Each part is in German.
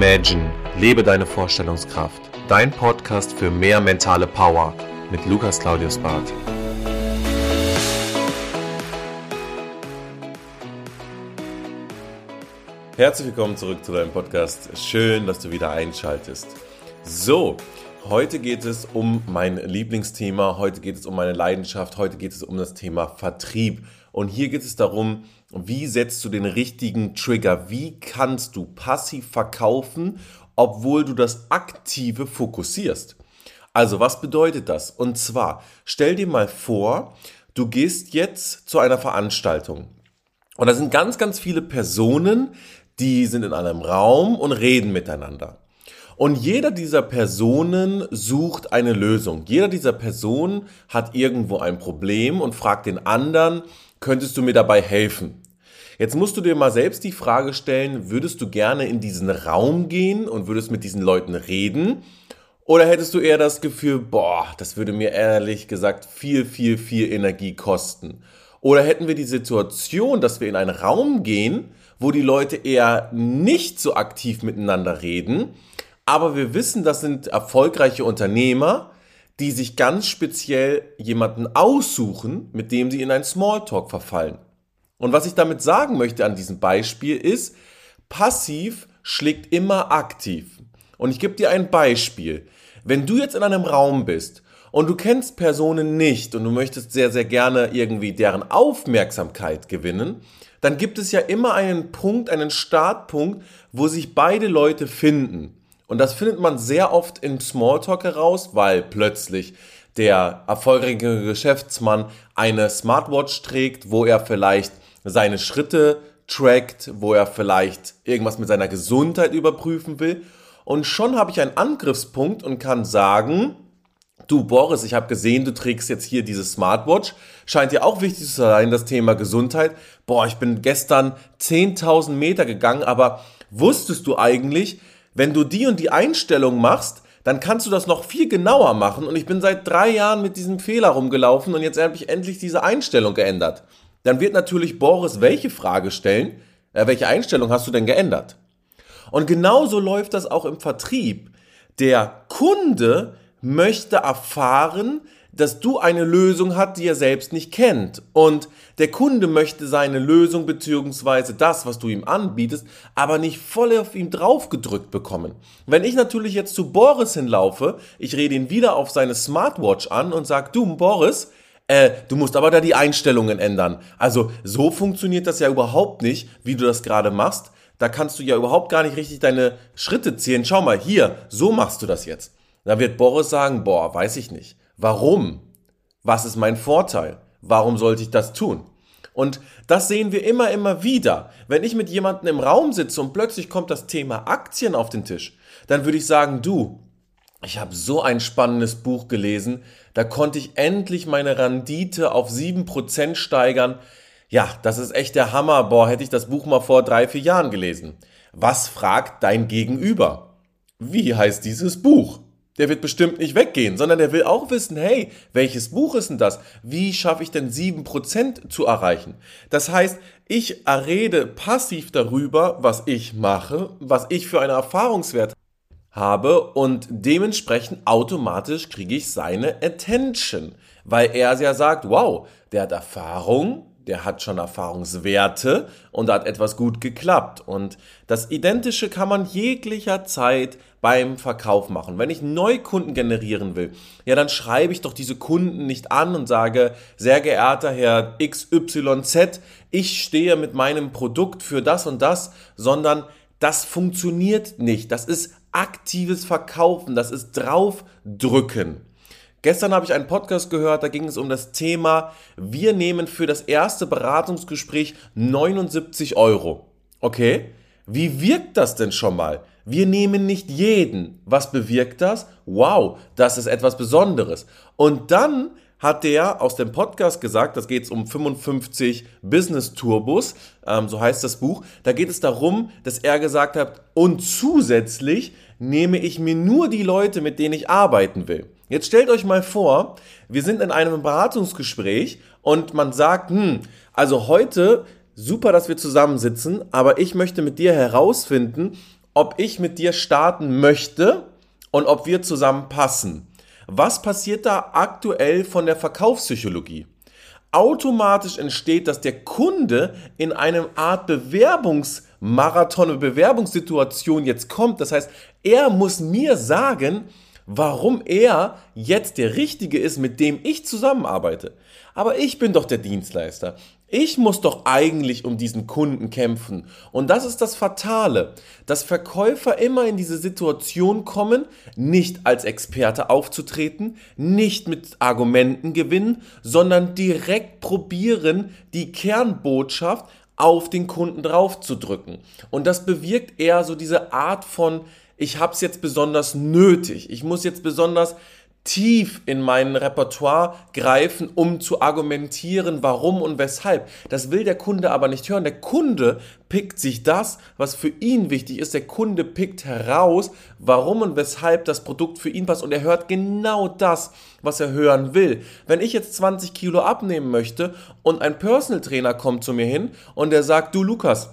Imagine, lebe deine Vorstellungskraft. Dein Podcast für mehr mentale Power mit Lukas Claudius Barth. Herzlich willkommen zurück zu deinem Podcast. Schön, dass du wieder einschaltest. So, heute geht es um mein Lieblingsthema, heute geht es um meine Leidenschaft, heute geht es um das Thema Vertrieb. Und hier geht es darum, wie setzt du den richtigen Trigger? Wie kannst du passiv verkaufen, obwohl du das Aktive fokussierst? Also, was bedeutet das? Und zwar, stell dir mal vor, du gehst jetzt zu einer Veranstaltung. Und da sind ganz, ganz viele Personen, die sind in einem Raum und reden miteinander. Und jeder dieser Personen sucht eine Lösung. Jeder dieser Personen hat irgendwo ein Problem und fragt den anderen, könntest du mir dabei helfen? Jetzt musst du dir mal selbst die Frage stellen, würdest du gerne in diesen Raum gehen und würdest mit diesen Leuten reden? Oder hättest du eher das Gefühl, boah, das würde mir ehrlich gesagt viel, viel, viel Energie kosten? Oder hätten wir die Situation, dass wir in einen Raum gehen, wo die Leute eher nicht so aktiv miteinander reden, aber wir wissen, das sind erfolgreiche Unternehmer, die sich ganz speziell jemanden aussuchen, mit dem sie in ein Smalltalk verfallen. Und was ich damit sagen möchte an diesem Beispiel ist, passiv schlägt immer aktiv. Und ich gebe dir ein Beispiel. Wenn du jetzt in einem Raum bist und du kennst Personen nicht und du möchtest sehr, sehr gerne irgendwie deren Aufmerksamkeit gewinnen, dann gibt es ja immer einen Punkt, einen Startpunkt, wo sich beide Leute finden. Und das findet man sehr oft im Smalltalk heraus, weil plötzlich der erfolgreiche Geschäftsmann eine Smartwatch trägt, wo er vielleicht seine Schritte trackt, wo er vielleicht irgendwas mit seiner Gesundheit überprüfen will. Und schon habe ich einen Angriffspunkt und kann sagen, du Boris, ich habe gesehen, du trägst jetzt hier diese Smartwatch. Scheint dir auch wichtig zu sein, das Thema Gesundheit. Boah, ich bin gestern 10.000 Meter gegangen, aber wusstest du eigentlich, wenn du die und die Einstellung machst, dann kannst du das noch viel genauer machen. Und ich bin seit drei Jahren mit diesem Fehler rumgelaufen und jetzt habe ich endlich diese Einstellung geändert. Dann wird natürlich Boris welche Frage stellen, äh, welche Einstellung hast du denn geändert? Und genauso läuft das auch im Vertrieb. Der Kunde möchte erfahren, dass du eine Lösung hast, die er selbst nicht kennt. Und der Kunde möchte seine Lösung beziehungsweise das, was du ihm anbietest, aber nicht voll auf ihn draufgedrückt bekommen. Wenn ich natürlich jetzt zu Boris hinlaufe, ich rede ihn wieder auf seine Smartwatch an und sage, du Boris, äh, du musst aber da die Einstellungen ändern. Also so funktioniert das ja überhaupt nicht, wie du das gerade machst. Da kannst du ja überhaupt gar nicht richtig deine Schritte zählen. Schau mal, hier, so machst du das jetzt. Da wird Boris sagen, boah, weiß ich nicht. Warum? Was ist mein Vorteil? Warum sollte ich das tun? Und das sehen wir immer, immer wieder. Wenn ich mit jemandem im Raum sitze und plötzlich kommt das Thema Aktien auf den Tisch, dann würde ich sagen, du, ich habe so ein spannendes Buch gelesen, da konnte ich endlich meine Rendite auf 7% steigern. Ja, das ist echt der Hammer. Boah, hätte ich das Buch mal vor drei, vier Jahren gelesen. Was fragt dein Gegenüber? Wie heißt dieses Buch? Der wird bestimmt nicht weggehen, sondern der will auch wissen, hey, welches Buch ist denn das? Wie schaffe ich denn 7% zu erreichen? Das heißt, ich rede passiv darüber, was ich mache, was ich für eine Erfahrungswert habe und dementsprechend automatisch kriege ich seine Attention, weil er ja sagt, wow, der hat Erfahrung, der hat schon Erfahrungswerte und hat etwas gut geklappt. Und das Identische kann man jeglicher Zeit beim Verkauf machen. Wenn ich Neukunden generieren will, ja, dann schreibe ich doch diese Kunden nicht an und sage, sehr geehrter Herr XYZ, ich stehe mit meinem Produkt für das und das, sondern das funktioniert nicht. Das ist aktives Verkaufen, das ist draufdrücken. Gestern habe ich einen Podcast gehört, da ging es um das Thema, wir nehmen für das erste Beratungsgespräch 79 Euro. Okay? Wie wirkt das denn schon mal? Wir nehmen nicht jeden. Was bewirkt das? Wow, das ist etwas Besonderes. Und dann hat der aus dem Podcast gesagt, das geht um 55 Business Turbos, ähm, so heißt das Buch. Da geht es darum, dass er gesagt hat, und zusätzlich nehme ich mir nur die Leute, mit denen ich arbeiten will. Jetzt stellt euch mal vor, wir sind in einem Beratungsgespräch und man sagt, hm, also heute super, dass wir zusammensitzen, aber ich möchte mit dir herausfinden, ob ich mit dir starten möchte und ob wir zusammen passen. Was passiert da aktuell von der Verkaufspsychologie? Automatisch entsteht, dass der Kunde in eine Art Bewerbungsmarathon, Bewerbungssituation jetzt kommt. Das heißt, er muss mir sagen, warum er jetzt der Richtige ist, mit dem ich zusammenarbeite. Aber ich bin doch der Dienstleister. Ich muss doch eigentlich um diesen Kunden kämpfen. Und das ist das Fatale, dass Verkäufer immer in diese Situation kommen, nicht als Experte aufzutreten, nicht mit Argumenten gewinnen, sondern direkt probieren, die Kernbotschaft auf den Kunden draufzudrücken. Und das bewirkt eher so diese Art von, ich habe es jetzt besonders nötig, ich muss jetzt besonders tief in mein Repertoire greifen, um zu argumentieren, warum und weshalb. Das will der Kunde aber nicht hören. Der Kunde pickt sich das, was für ihn wichtig ist. Der Kunde pickt heraus, warum und weshalb das Produkt für ihn passt. Und er hört genau das, was er hören will. Wenn ich jetzt 20 Kilo abnehmen möchte und ein Personal Trainer kommt zu mir hin und der sagt, du Lukas,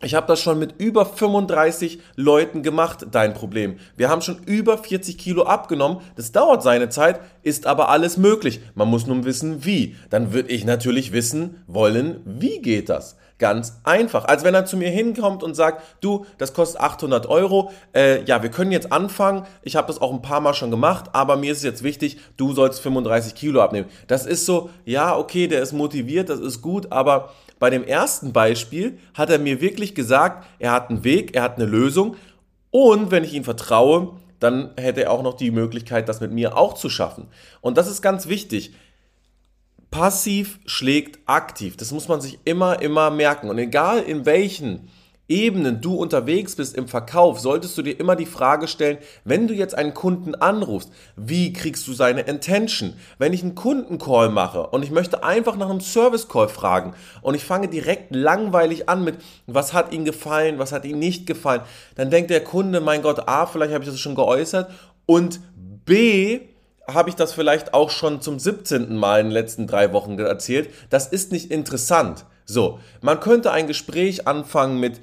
ich habe das schon mit über 35 Leuten gemacht, dein Problem. Wir haben schon über 40 Kilo abgenommen. Das dauert seine Zeit, ist aber alles möglich. Man muss nun wissen, wie. Dann würde ich natürlich wissen wollen, wie geht das. Ganz einfach. Als wenn er zu mir hinkommt und sagt, du, das kostet 800 Euro. Äh, ja, wir können jetzt anfangen. Ich habe das auch ein paar Mal schon gemacht, aber mir ist jetzt wichtig, du sollst 35 Kilo abnehmen. Das ist so, ja, okay, der ist motiviert, das ist gut, aber bei dem ersten Beispiel hat er mir wirklich gesagt, er hat einen Weg, er hat eine Lösung und wenn ich ihm vertraue, dann hätte er auch noch die Möglichkeit, das mit mir auch zu schaffen. Und das ist ganz wichtig. Passiv schlägt aktiv. Das muss man sich immer, immer merken. Und egal in welchen Ebenen du unterwegs bist im Verkauf, solltest du dir immer die Frage stellen, wenn du jetzt einen Kunden anrufst, wie kriegst du seine Intention? Wenn ich einen Kundencall mache und ich möchte einfach nach einem Service Call fragen und ich fange direkt langweilig an mit, was hat Ihnen gefallen, was hat Ihnen nicht gefallen, dann denkt der Kunde, mein Gott, A, vielleicht habe ich das schon geäußert und B, habe ich das vielleicht auch schon zum 17. Mal in den letzten drei Wochen erzählt. Das ist nicht interessant. So, man könnte ein Gespräch anfangen mit,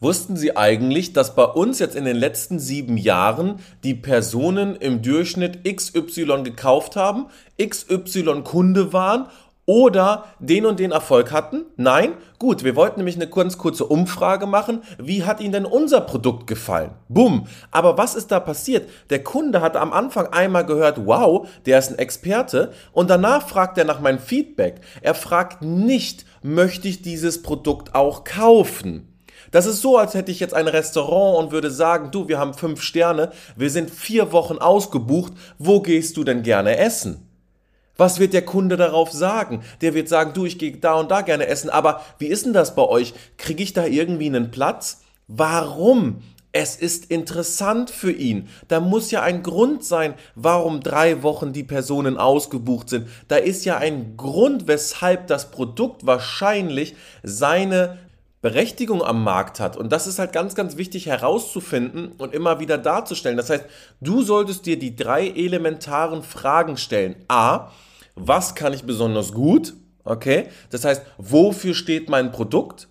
Wussten Sie eigentlich, dass bei uns jetzt in den letzten sieben Jahren die Personen im Durchschnitt XY gekauft haben, XY Kunde waren oder den und den Erfolg hatten? Nein? Gut, wir wollten nämlich eine ganz kurze Umfrage machen. Wie hat Ihnen denn unser Produkt gefallen? Bumm. Aber was ist da passiert? Der Kunde hat am Anfang einmal gehört, wow, der ist ein Experte. Und danach fragt er nach meinem Feedback. Er fragt nicht, möchte ich dieses Produkt auch kaufen? Das ist so, als hätte ich jetzt ein Restaurant und würde sagen, du, wir haben fünf Sterne, wir sind vier Wochen ausgebucht, wo gehst du denn gerne essen? Was wird der Kunde darauf sagen? Der wird sagen, du, ich gehe da und da gerne essen, aber wie ist denn das bei euch? Kriege ich da irgendwie einen Platz? Warum? Es ist interessant für ihn. Da muss ja ein Grund sein, warum drei Wochen die Personen ausgebucht sind. Da ist ja ein Grund, weshalb das Produkt wahrscheinlich seine Berechtigung am Markt hat. Und das ist halt ganz, ganz wichtig herauszufinden und immer wieder darzustellen. Das heißt, du solltest dir die drei elementaren Fragen stellen. A, was kann ich besonders gut? Okay, das heißt, wofür steht mein Produkt?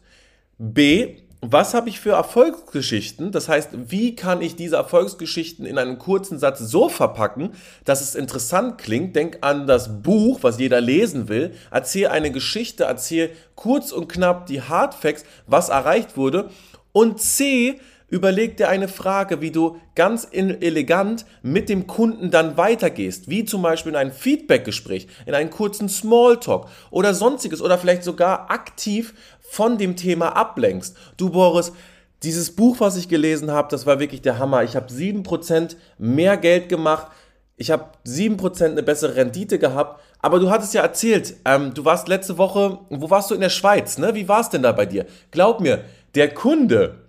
B, was habe ich für Erfolgsgeschichten? Das heißt, wie kann ich diese Erfolgsgeschichten in einem kurzen Satz so verpacken, dass es interessant klingt? Denk an das Buch, was jeder lesen will. Erzähl eine Geschichte, erzähl kurz und knapp die Hardfacts, was erreicht wurde. Und C, überleg dir eine Frage, wie du ganz elegant mit dem Kunden dann weitergehst, wie zum Beispiel in ein Feedbackgespräch, in einen kurzen Smalltalk oder sonstiges oder vielleicht sogar aktiv von dem Thema ablenkst. Du Boris, dieses Buch, was ich gelesen habe, das war wirklich der Hammer. Ich habe 7% mehr Geld gemacht. Ich habe 7% eine bessere Rendite gehabt. Aber du hattest ja erzählt, ähm, du warst letzte Woche, wo warst du in der Schweiz, ne? Wie war es denn da bei dir? Glaub mir, der Kunde,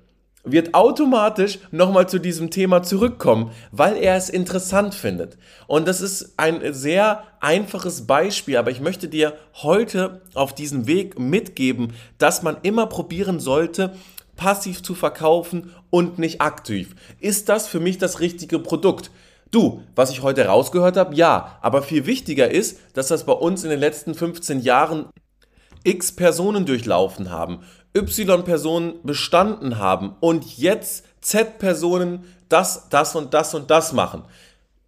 wird automatisch nochmal zu diesem Thema zurückkommen, weil er es interessant findet. Und das ist ein sehr einfaches Beispiel, aber ich möchte dir heute auf diesem Weg mitgeben, dass man immer probieren sollte, passiv zu verkaufen und nicht aktiv. Ist das für mich das richtige Produkt? Du, was ich heute rausgehört habe, ja, aber viel wichtiger ist, dass das bei uns in den letzten 15 Jahren x Personen durchlaufen haben, Y-Personen bestanden haben und jetzt Z-Personen das, das und das und das machen.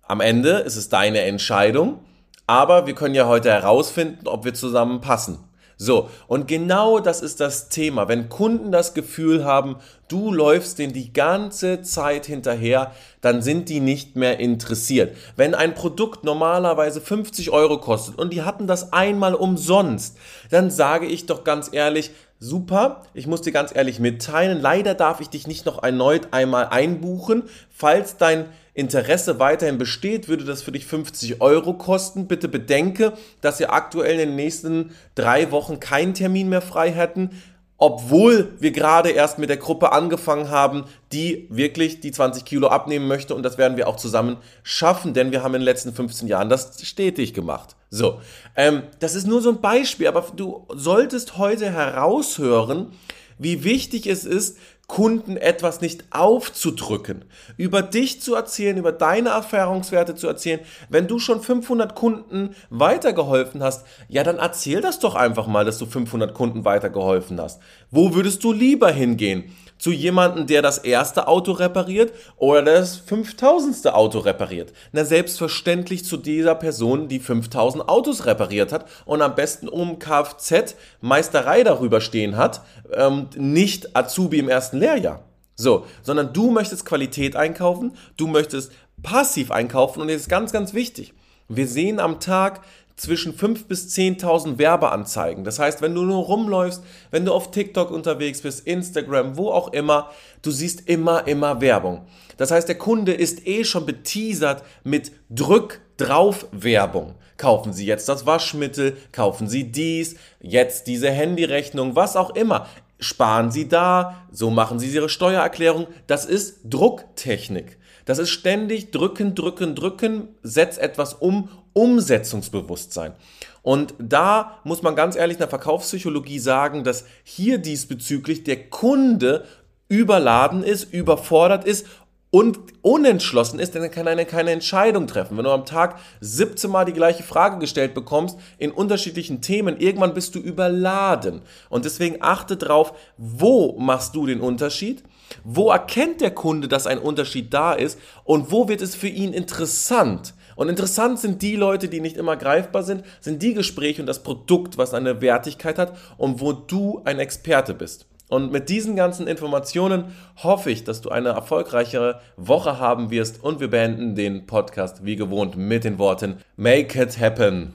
Am Ende ist es deine Entscheidung, aber wir können ja heute herausfinden, ob wir zusammen passen. So, und genau das ist das Thema. Wenn Kunden das Gefühl haben, du läufst denen die ganze Zeit hinterher, dann sind die nicht mehr interessiert. Wenn ein Produkt normalerweise 50 Euro kostet und die hatten das einmal umsonst, dann sage ich doch ganz ehrlich, super, ich muss dir ganz ehrlich mitteilen, leider darf ich dich nicht noch erneut einmal einbuchen, falls dein Interesse weiterhin besteht, würde das für dich 50 Euro kosten. Bitte bedenke, dass wir aktuell in den nächsten drei Wochen keinen Termin mehr frei hätten, obwohl wir gerade erst mit der Gruppe angefangen haben, die wirklich die 20 Kilo abnehmen möchte und das werden wir auch zusammen schaffen, denn wir haben in den letzten 15 Jahren das stetig gemacht. So, ähm, das ist nur so ein Beispiel, aber du solltest heute heraushören, wie wichtig es ist, Kunden etwas nicht aufzudrücken, über dich zu erzählen, über deine Erfahrungswerte zu erzählen. Wenn du schon 500 Kunden weitergeholfen hast, ja, dann erzähl das doch einfach mal, dass du 500 Kunden weitergeholfen hast. Wo würdest du lieber hingehen? Zu jemandem, der das erste Auto repariert oder das 5000. Auto repariert? Na, selbstverständlich zu dieser Person, die 5000 Autos repariert hat und am besten um Kfz Meisterei darüber stehen hat, ähm, nicht Azubi im ersten Lehrjahr. So, sondern du möchtest Qualität einkaufen, du möchtest passiv einkaufen und das ist ganz, ganz wichtig. Wir sehen am Tag zwischen 5.000 bis 10.000 Werbeanzeigen. Das heißt, wenn du nur rumläufst, wenn du auf TikTok unterwegs bist, Instagram, wo auch immer, du siehst immer, immer Werbung. Das heißt, der Kunde ist eh schon beteasert mit Drück drauf Werbung. Kaufen Sie jetzt das Waschmittel, kaufen Sie dies, jetzt diese Handyrechnung, was auch immer. Sparen Sie da, so machen Sie Ihre Steuererklärung. Das ist Drucktechnik. Das ist ständig drücken, drücken, drücken, setz etwas um, Umsetzungsbewusstsein. Und da muss man ganz ehrlich in der Verkaufspsychologie sagen, dass hier diesbezüglich der Kunde überladen ist, überfordert ist und unentschlossen ist, dann kann er keine Entscheidung treffen. Wenn du am Tag 17 Mal die gleiche Frage gestellt bekommst in unterschiedlichen Themen, irgendwann bist du überladen. Und deswegen achte drauf, wo machst du den Unterschied? Wo erkennt der Kunde, dass ein Unterschied da ist? Und wo wird es für ihn interessant? Und interessant sind die Leute, die nicht immer greifbar sind, sind die Gespräche und das Produkt, was eine Wertigkeit hat und wo du ein Experte bist. Und mit diesen ganzen Informationen hoffe ich, dass du eine erfolgreichere Woche haben wirst und wir beenden den Podcast wie gewohnt mit den Worten Make it happen.